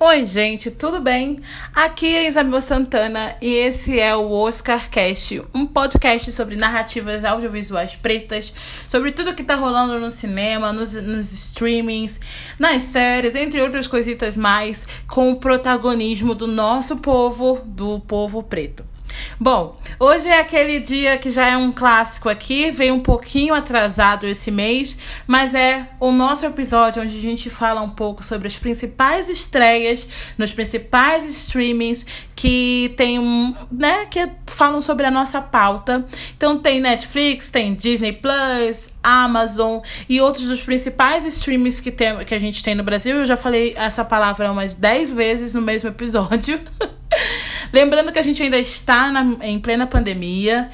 Oi, gente, tudo bem? Aqui é Isabel Santana e esse é o Oscar Cast, um podcast sobre narrativas audiovisuais pretas, sobre tudo que tá rolando no cinema, nos, nos streamings, nas séries, entre outras coisitas mais, com o protagonismo do nosso povo, do povo preto. Bom, hoje é aquele dia que já é um clássico aqui, veio um pouquinho atrasado esse mês, mas é o nosso episódio onde a gente fala um pouco sobre as principais estreias nos principais streamings que tem um, né, que falam sobre a nossa pauta. Então tem Netflix, tem Disney Plus, Amazon e outros dos principais streams que, tem, que a gente tem no Brasil. Eu já falei essa palavra umas 10 vezes no mesmo episódio. Lembrando que a gente ainda está na, em plena pandemia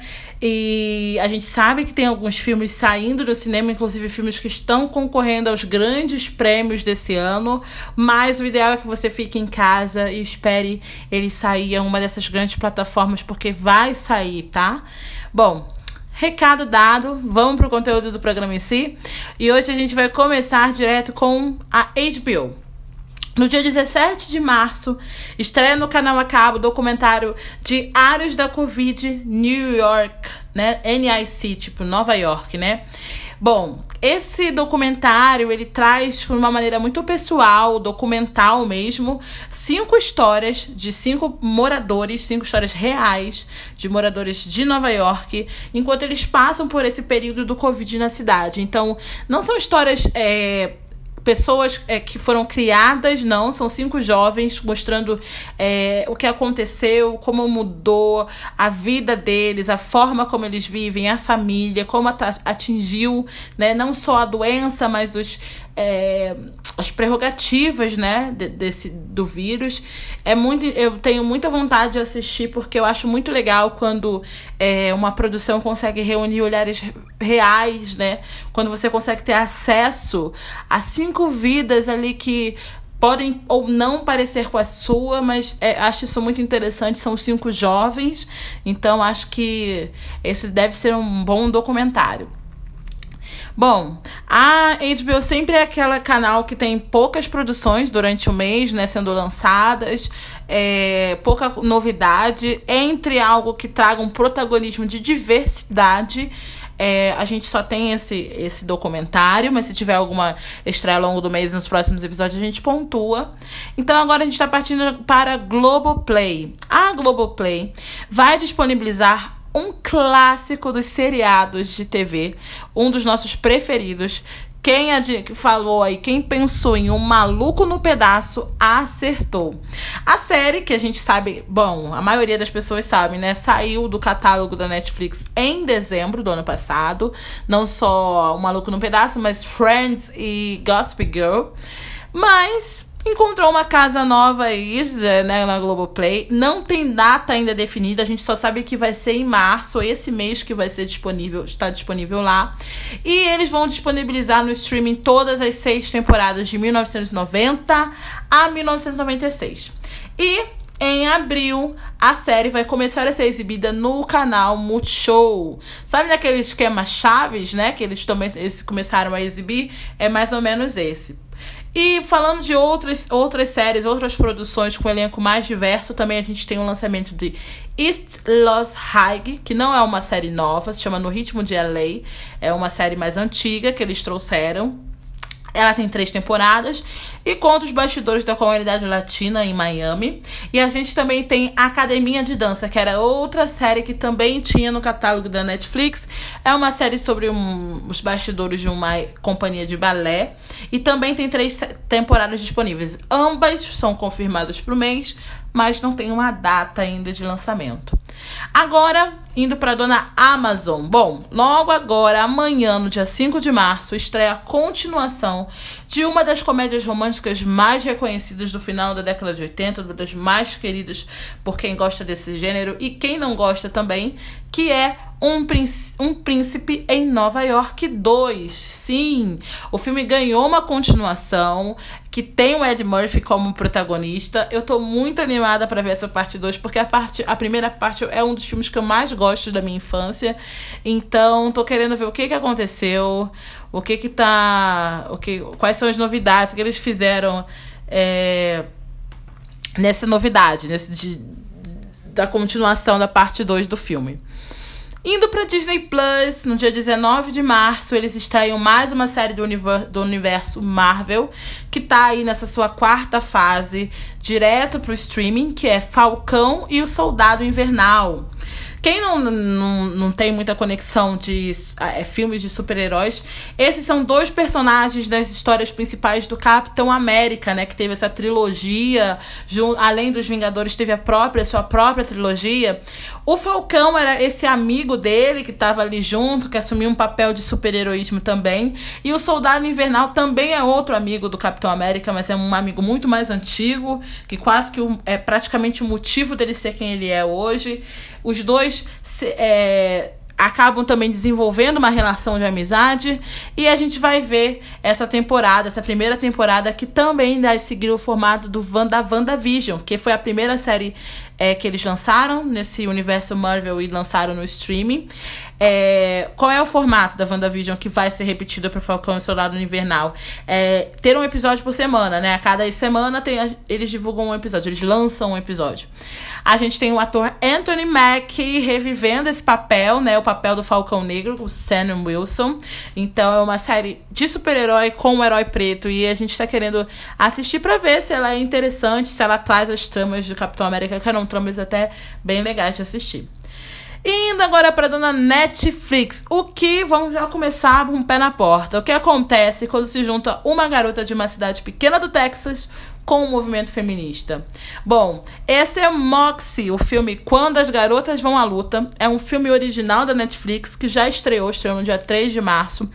e a gente sabe que tem alguns filmes saindo do cinema, inclusive filmes que estão concorrendo aos grandes prêmios desse ano. Mas o ideal é que você fique em casa e espere ele sair a uma dessas grandes plataformas, porque vai sair, tá? Bom, Recado dado, vamos pro conteúdo do programa em si. E hoje a gente vai começar direto com a HBO. No dia 17 de março, estreia no canal a cabo o documentário Diários da Covid New York, né? NIC, tipo Nova York, né? Bom, esse documentário ele traz de uma maneira muito pessoal, documental mesmo, cinco histórias de cinco moradores, cinco histórias reais de moradores de Nova York, enquanto eles passam por esse período do Covid na cidade. Então, não são histórias é, pessoas é, que foram criadas, não, são cinco jovens mostrando é, o que aconteceu, como mudou a vida deles, a forma como eles vivem, a família, como atingiu né, não só a doença, mas os, é, as prerrogativas, né, desse do vírus. É muito, eu tenho muita vontade de assistir porque eu acho muito legal quando é, uma produção consegue reunir olhares reais, né? Quando você consegue ter acesso a cinco vidas ali que podem ou não parecer com a sua, mas é, acho isso muito interessante. São cinco jovens, então acho que esse deve ser um bom documentário. Bom, a HBO sempre é aquele canal que tem poucas produções durante o mês, né, sendo lançadas, é, pouca novidade, entre algo que traga um protagonismo de diversidade. É, a gente só tem esse, esse documentário, mas se tiver alguma estreia ao longo do mês nos próximos episódios, a gente pontua. Então agora a gente está partindo para Globoplay. A Globoplay vai disponibilizar um clássico dos seriados de TV, um dos nossos preferidos. Quem falou aí, quem pensou em um maluco no pedaço, acertou. A série, que a gente sabe, bom, a maioria das pessoas sabe, né? Saiu do catálogo da Netflix em dezembro do ano passado. Não só o Maluco no Pedaço, mas Friends e Gossip Girl. Mas Encontrou uma casa nova aí, né, na Globoplay. Não tem data ainda definida, a gente só sabe que vai ser em março, esse mês que vai ser disponível, está disponível lá. E eles vão disponibilizar no streaming todas as seis temporadas de 1990 a 1996. E em abril, a série vai começar a ser exibida no canal Multishow. Sabe naquele esquema Chaves, né? Que eles também eles começaram a exibir? É mais ou menos esse. E falando de outras, outras séries, outras produções com elenco mais diverso, também a gente tem o lançamento de East Los High, que não é uma série nova, se chama No Ritmo de LA. É uma série mais antiga que eles trouxeram. Ela tem três temporadas e conta os bastidores da comunidade latina em Miami. E a gente também tem Academia de Dança, que era outra série que também tinha no catálogo da Netflix. É uma série sobre um, os bastidores de uma companhia de balé. E também tem três temporadas disponíveis. Ambas são confirmadas para o mês, mas não tem uma data ainda de lançamento. Agora, indo para dona Amazon. Bom, logo agora, amanhã, no dia 5 de março, estreia a continuação de uma das comédias românticas mais reconhecidas do final da década de 80, uma das mais queridas por quem gosta desse gênero e quem não gosta também, que é um, um Príncipe em Nova York 2. Sim, o filme ganhou uma continuação que tem o Ed Murphy como protagonista. Eu tô muito animada para ver essa parte 2, porque a, parte, a primeira parte é um dos filmes que eu mais gosto da minha infância. Então, tô querendo ver o que, que aconteceu, o que que tá. O que, quais são as novidades, o que eles fizeram. É, nessa novidade, nesse de, da continuação da parte 2 do filme. Indo para Disney Plus, no dia 19 de março, eles estreiam mais uma série do, univer do universo Marvel, que tá aí nessa sua quarta fase, direto pro streaming, que é Falcão e o Soldado Invernal. Quem não, não, não tem muita conexão de é, filmes de super-heróis, esses são dois personagens das histórias principais do Capitão América, né? Que teve essa trilogia, além dos Vingadores, teve a própria, sua própria trilogia. O Falcão era esse amigo dele que estava ali junto, que assumiu um papel de super-heroísmo também. E o Soldado Invernal também é outro amigo do Capitão América, mas é um amigo muito mais antigo, que quase que é praticamente o motivo dele ser quem ele é hoje. Os dois se, é, acabam também desenvolvendo uma relação de amizade. E a gente vai ver essa temporada, essa primeira temporada que também vai seguir o formato do Wanda, WandaVision, que foi a primeira série é, que eles lançaram nesse universo Marvel e lançaram no streaming. É, qual é o formato da WandaVision que vai ser repetido para Falcão e Soldado Invernal? É, ter um episódio por semana, né? A cada semana tem, eles divulgam um episódio, eles lançam um episódio. A gente tem o ator Anthony Mack revivendo esse papel, né? O papel do Falcão Negro, o Sam Wilson. Então é uma série de super-herói com um herói preto e a gente tá querendo assistir para ver se ela é interessante, se ela traz as tramas do Capitão América, que eram tramas até bem legais de assistir. Indo agora para dona Netflix, o que vamos já começar com um pé na porta. O que acontece quando se junta uma garota de uma cidade pequena do Texas com o movimento feminista. Bom, esse é Moxie, o filme Quando as Garotas Vão à Luta. É um filme original da Netflix que já estreou, estreou no dia 3 de março.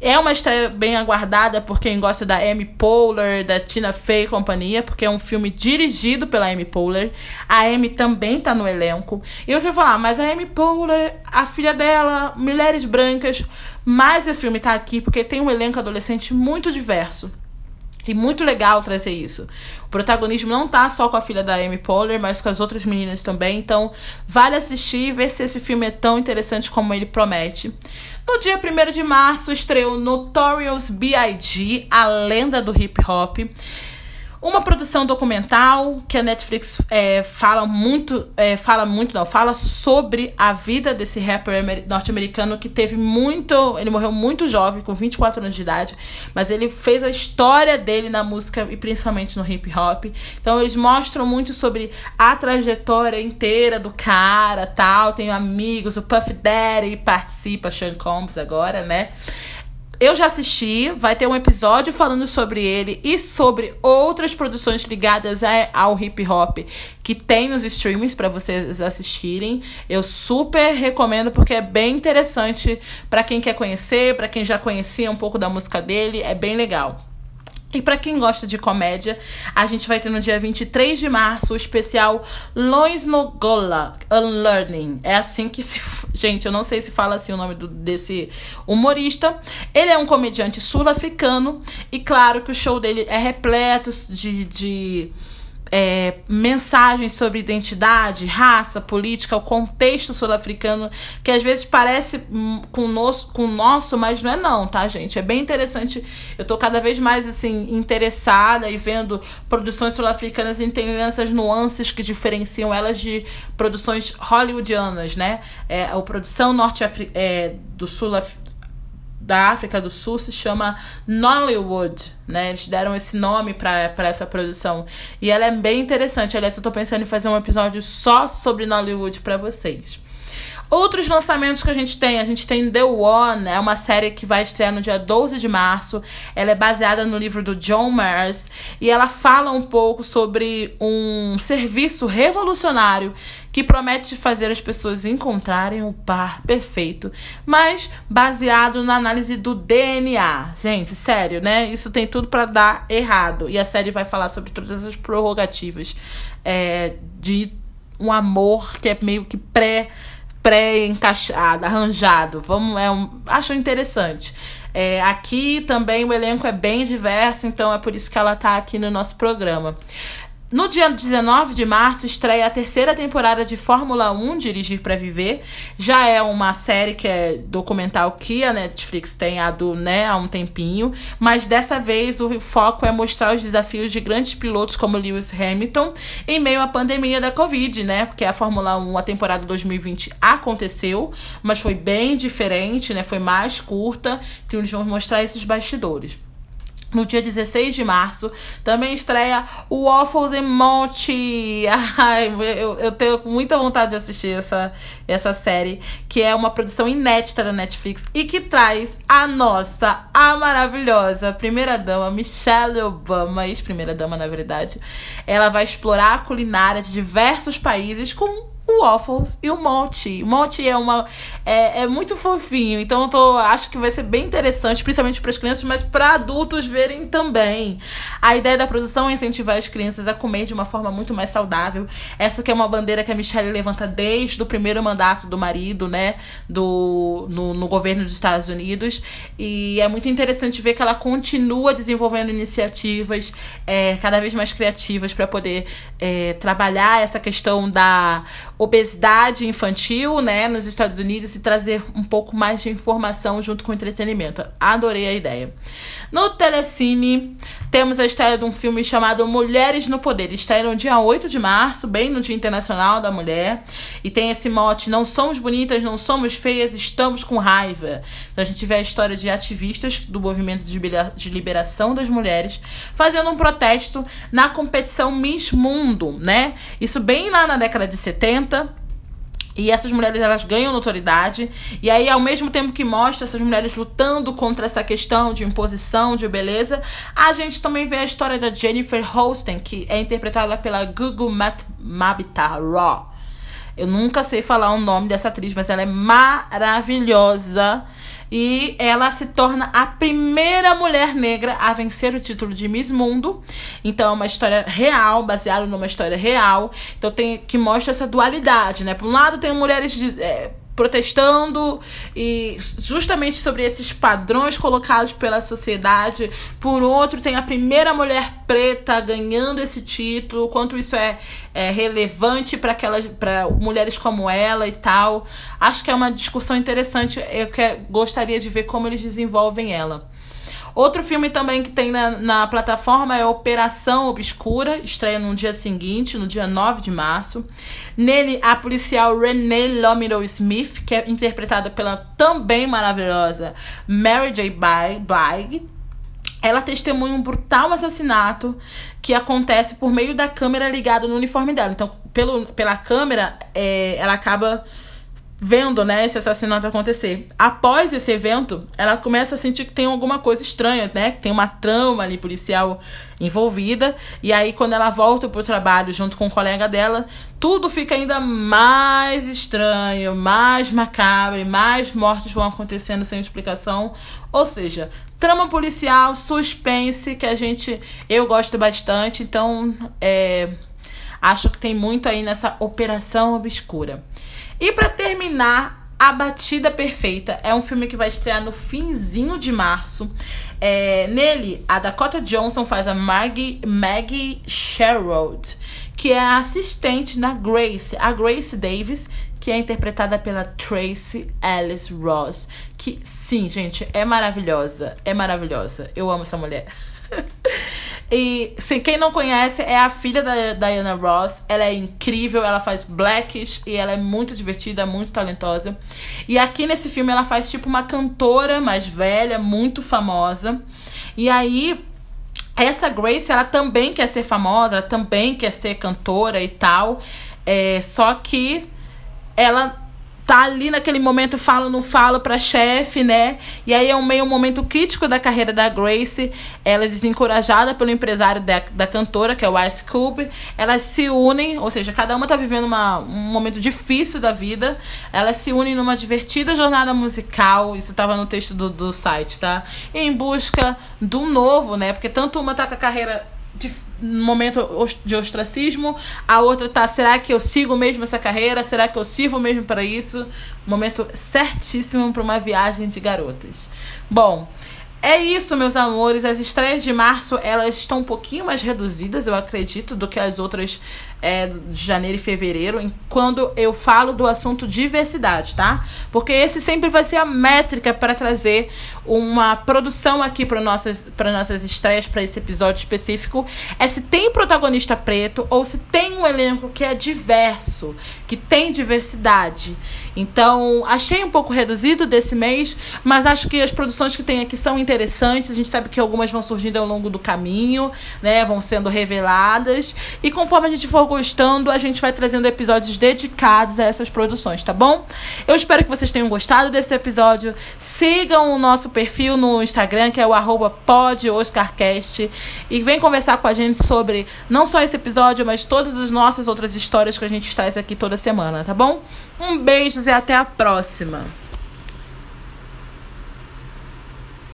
É uma estreia bem aguardada por quem gosta da Amy Poehler, da Tina Fey e companhia, porque é um filme dirigido pela Amy Poehler. A Amy também tá no elenco. E você vai falar, mas a Amy Poehler, a filha dela, mulheres brancas, mas o filme tá aqui porque tem um elenco adolescente muito diverso. E muito legal trazer isso. O protagonismo não tá só com a filha da Amy Poehler, mas com as outras meninas também. Então, vale assistir e ver se esse filme é tão interessante como ele promete. No dia 1 de março, estreou Notorious B.I.G., a lenda do hip hop. Uma produção documental que a Netflix é, fala muito, é, fala muito, não, fala sobre a vida desse rapper norte-americano que teve muito. Ele morreu muito jovem, com 24 anos de idade, mas ele fez a história dele na música e principalmente no hip hop. Então eles mostram muito sobre a trajetória inteira do cara tal. Tem amigos, o Puff Daddy participa, Sean Combs agora, né? Eu já assisti, vai ter um episódio falando sobre ele e sobre outras produções ligadas ao hip hop que tem nos streamings para vocês assistirem. Eu super recomendo porque é bem interessante para quem quer conhecer, para quem já conhecia um pouco da música dele, é bem legal. E para quem gosta de comédia, a gente vai ter no dia 23 de março o especial Lois Nogola Unlearning. É assim que se. Gente, eu não sei se fala assim o nome do, desse humorista. Ele é um comediante sul-africano. E claro que o show dele é repleto de. de é, mensagens sobre identidade, raça, política, o contexto sul-africano, que às vezes parece com o, nosso, com nosso, mas não é não, tá, gente? É bem interessante. Eu tô cada vez mais, assim, interessada e vendo produções sul-africanas entendendo essas nuances que diferenciam elas de produções hollywoodianas, né? É, a produção norte é, do sul-africano da África do Sul se chama Nollywood, né? Eles deram esse nome para essa produção. E ela é bem interessante. Aliás, eu tô pensando em fazer um episódio só sobre Nollywood para vocês. Outros lançamentos que a gente tem, a gente tem The One, é uma série que vai estrear no dia 12 de março. Ela é baseada no livro do John Mars e ela fala um pouco sobre um serviço revolucionário que promete fazer as pessoas encontrarem o par perfeito, mas baseado na análise do DNA. Gente, sério, né? Isso tem tudo para dar errado. E a série vai falar sobre todas as prerrogativas é, de um amor que é meio que pré pré-encaixado, arranjado. Vamos, é um, acho interessante. É, aqui também o elenco é bem diverso, então é por isso que ela está aqui no nosso programa. No dia 19 de março estreia a terceira temporada de Fórmula 1 Dirigir para Viver. Já é uma série que é documental que a Netflix tem há, do, né, há um tempinho, mas dessa vez o foco é mostrar os desafios de grandes pilotos como Lewis Hamilton em meio à pandemia da Covid, né? Porque a Fórmula 1, a temporada 2020 aconteceu, mas foi bem diferente, né? Foi mais curta, então eles vão mostrar esses bastidores. No dia 16 de março, também estreia o Waffles and Monty. Ai, eu, eu tenho muita vontade de assistir essa, essa série, que é uma produção inédita da Netflix e que traz a nossa, a maravilhosa primeira-dama, Michelle Obama, ex-primeira-dama, na verdade. Ela vai explorar a culinária de diversos países com o Waffles e o Monty. O Monty é uma é, é muito fofinho, então eu tô, acho que vai ser bem interessante, principalmente para as crianças, mas para adultos verem também. A ideia da produção é incentivar as crianças a comer de uma forma muito mais saudável. Essa que é uma bandeira que a Michelle levanta desde o primeiro mandato do marido, né, do no, no governo dos Estados Unidos, e é muito interessante ver que ela continua desenvolvendo iniciativas é, cada vez mais criativas para poder é, trabalhar essa questão da obesidade infantil, né, nos Estados Unidos e trazer um pouco mais de informação junto com entretenimento. Adorei a ideia. No Telecine, temos a estreia de um filme chamado Mulheres no Poder. Estreia no dia 8 de março, bem no Dia Internacional da Mulher. E tem esse mote: Não somos bonitas, não somos feias, estamos com raiva. Então a gente vê a história de ativistas do movimento de liberação das mulheres fazendo um protesto na competição Miss Mundo, né? Isso bem lá na década de 70 e essas mulheres elas ganham notoriedade. E aí, ao mesmo tempo que mostra essas mulheres lutando contra essa questão de imposição, de beleza, a gente também vê a história da Jennifer Holsten, que é interpretada pela Gugu Mabita Raw. Eu nunca sei falar o nome dessa atriz, mas ela é maravilhosa. E ela se torna a primeira mulher negra a vencer o título de Miss Mundo. Então é uma história real, baseada numa história real. Então tem que mostra essa dualidade, né? Por um lado tem mulheres de, é, protestando e justamente sobre esses padrões colocados pela sociedade. Por outro, tem a primeira mulher preta ganhando esse título, quanto isso é, é relevante para aquelas para mulheres como ela e tal. Acho que é uma discussão interessante. Eu que, gostaria de ver como eles desenvolvem ela. Outro filme também que tem na, na plataforma é Operação Obscura, estreia no dia seguinte, no dia 9 de março. Nele, a policial Renee Lomiro Smith, que é interpretada pela também maravilhosa Mary J. Blige, ela testemunha um brutal assassinato que acontece por meio da câmera ligada no uniforme dela. Então, pelo, pela câmera, é, ela acaba vendo, né, esse assassinato acontecer. Após esse evento, ela começa a sentir que tem alguma coisa estranha, né, que tem uma trama ali policial envolvida, e aí quando ela volta pro trabalho junto com o colega dela, tudo fica ainda mais estranho, mais macabro, e mais mortes vão acontecendo sem explicação. Ou seja, trama policial, suspense, que a gente eu gosto bastante, então é acho que tem muito aí nessa operação obscura. E para terminar, A Batida Perfeita é um filme que vai estrear no finzinho de março. É, nele, a Dakota Johnson faz a Maggie, Maggie Sherrod, que é a assistente da Grace, a Grace Davis, que é interpretada pela Tracy Ellis Ross. Que, sim, gente, é maravilhosa. É maravilhosa. Eu amo essa mulher. E quem não conhece é a filha da Diana Ross. Ela é incrível, ela faz Blackish e ela é muito divertida, muito talentosa. E aqui nesse filme ela faz tipo uma cantora mais velha, muito famosa. E aí essa Grace, ela também quer ser famosa, ela também quer ser cantora e tal. É, só que ela tá ali naquele momento falo não falo para chefe, né? E aí é um meio momento crítico da carreira da Grace. Ela é desencorajada pelo empresário da, da cantora, que é o Ice Cube. Elas se unem, ou seja, cada uma tá vivendo uma, um momento difícil da vida. Elas se unem numa divertida jornada musical. Isso tava no texto do, do site, tá? Em busca do novo, né? Porque tanto uma tá com a carreira de momento de ostracismo, a outra tá, será que eu sigo mesmo essa carreira? Será que eu sirvo mesmo para isso? Momento certíssimo para uma viagem de garotas. Bom, É isso, meus amores. As estreias de março, elas estão um pouquinho mais reduzidas, eu acredito, do que as outras é, de janeiro e fevereiro, quando eu falo do assunto diversidade, tá? Porque esse sempre vai ser a métrica para trazer uma produção aqui para nossas, nossas estreias, para esse episódio específico. É se tem protagonista preto ou se tem um elenco que é diverso, que tem diversidade. Então, achei um pouco reduzido desse mês, mas acho que as produções que tem aqui são interessantes. A gente sabe que algumas vão surgindo ao longo do caminho, né? Vão sendo reveladas. E conforme a gente for gostando, a gente vai trazendo episódios dedicados a essas produções, tá bom? Eu espero que vocês tenham gostado desse episódio. Sigam o nosso perfil no Instagram, que é o arroba podoscarcast. E vem conversar com a gente sobre não só esse episódio, mas todas as nossas outras histórias que a gente traz aqui toda semana, tá bom? Um beijo e até a próxima!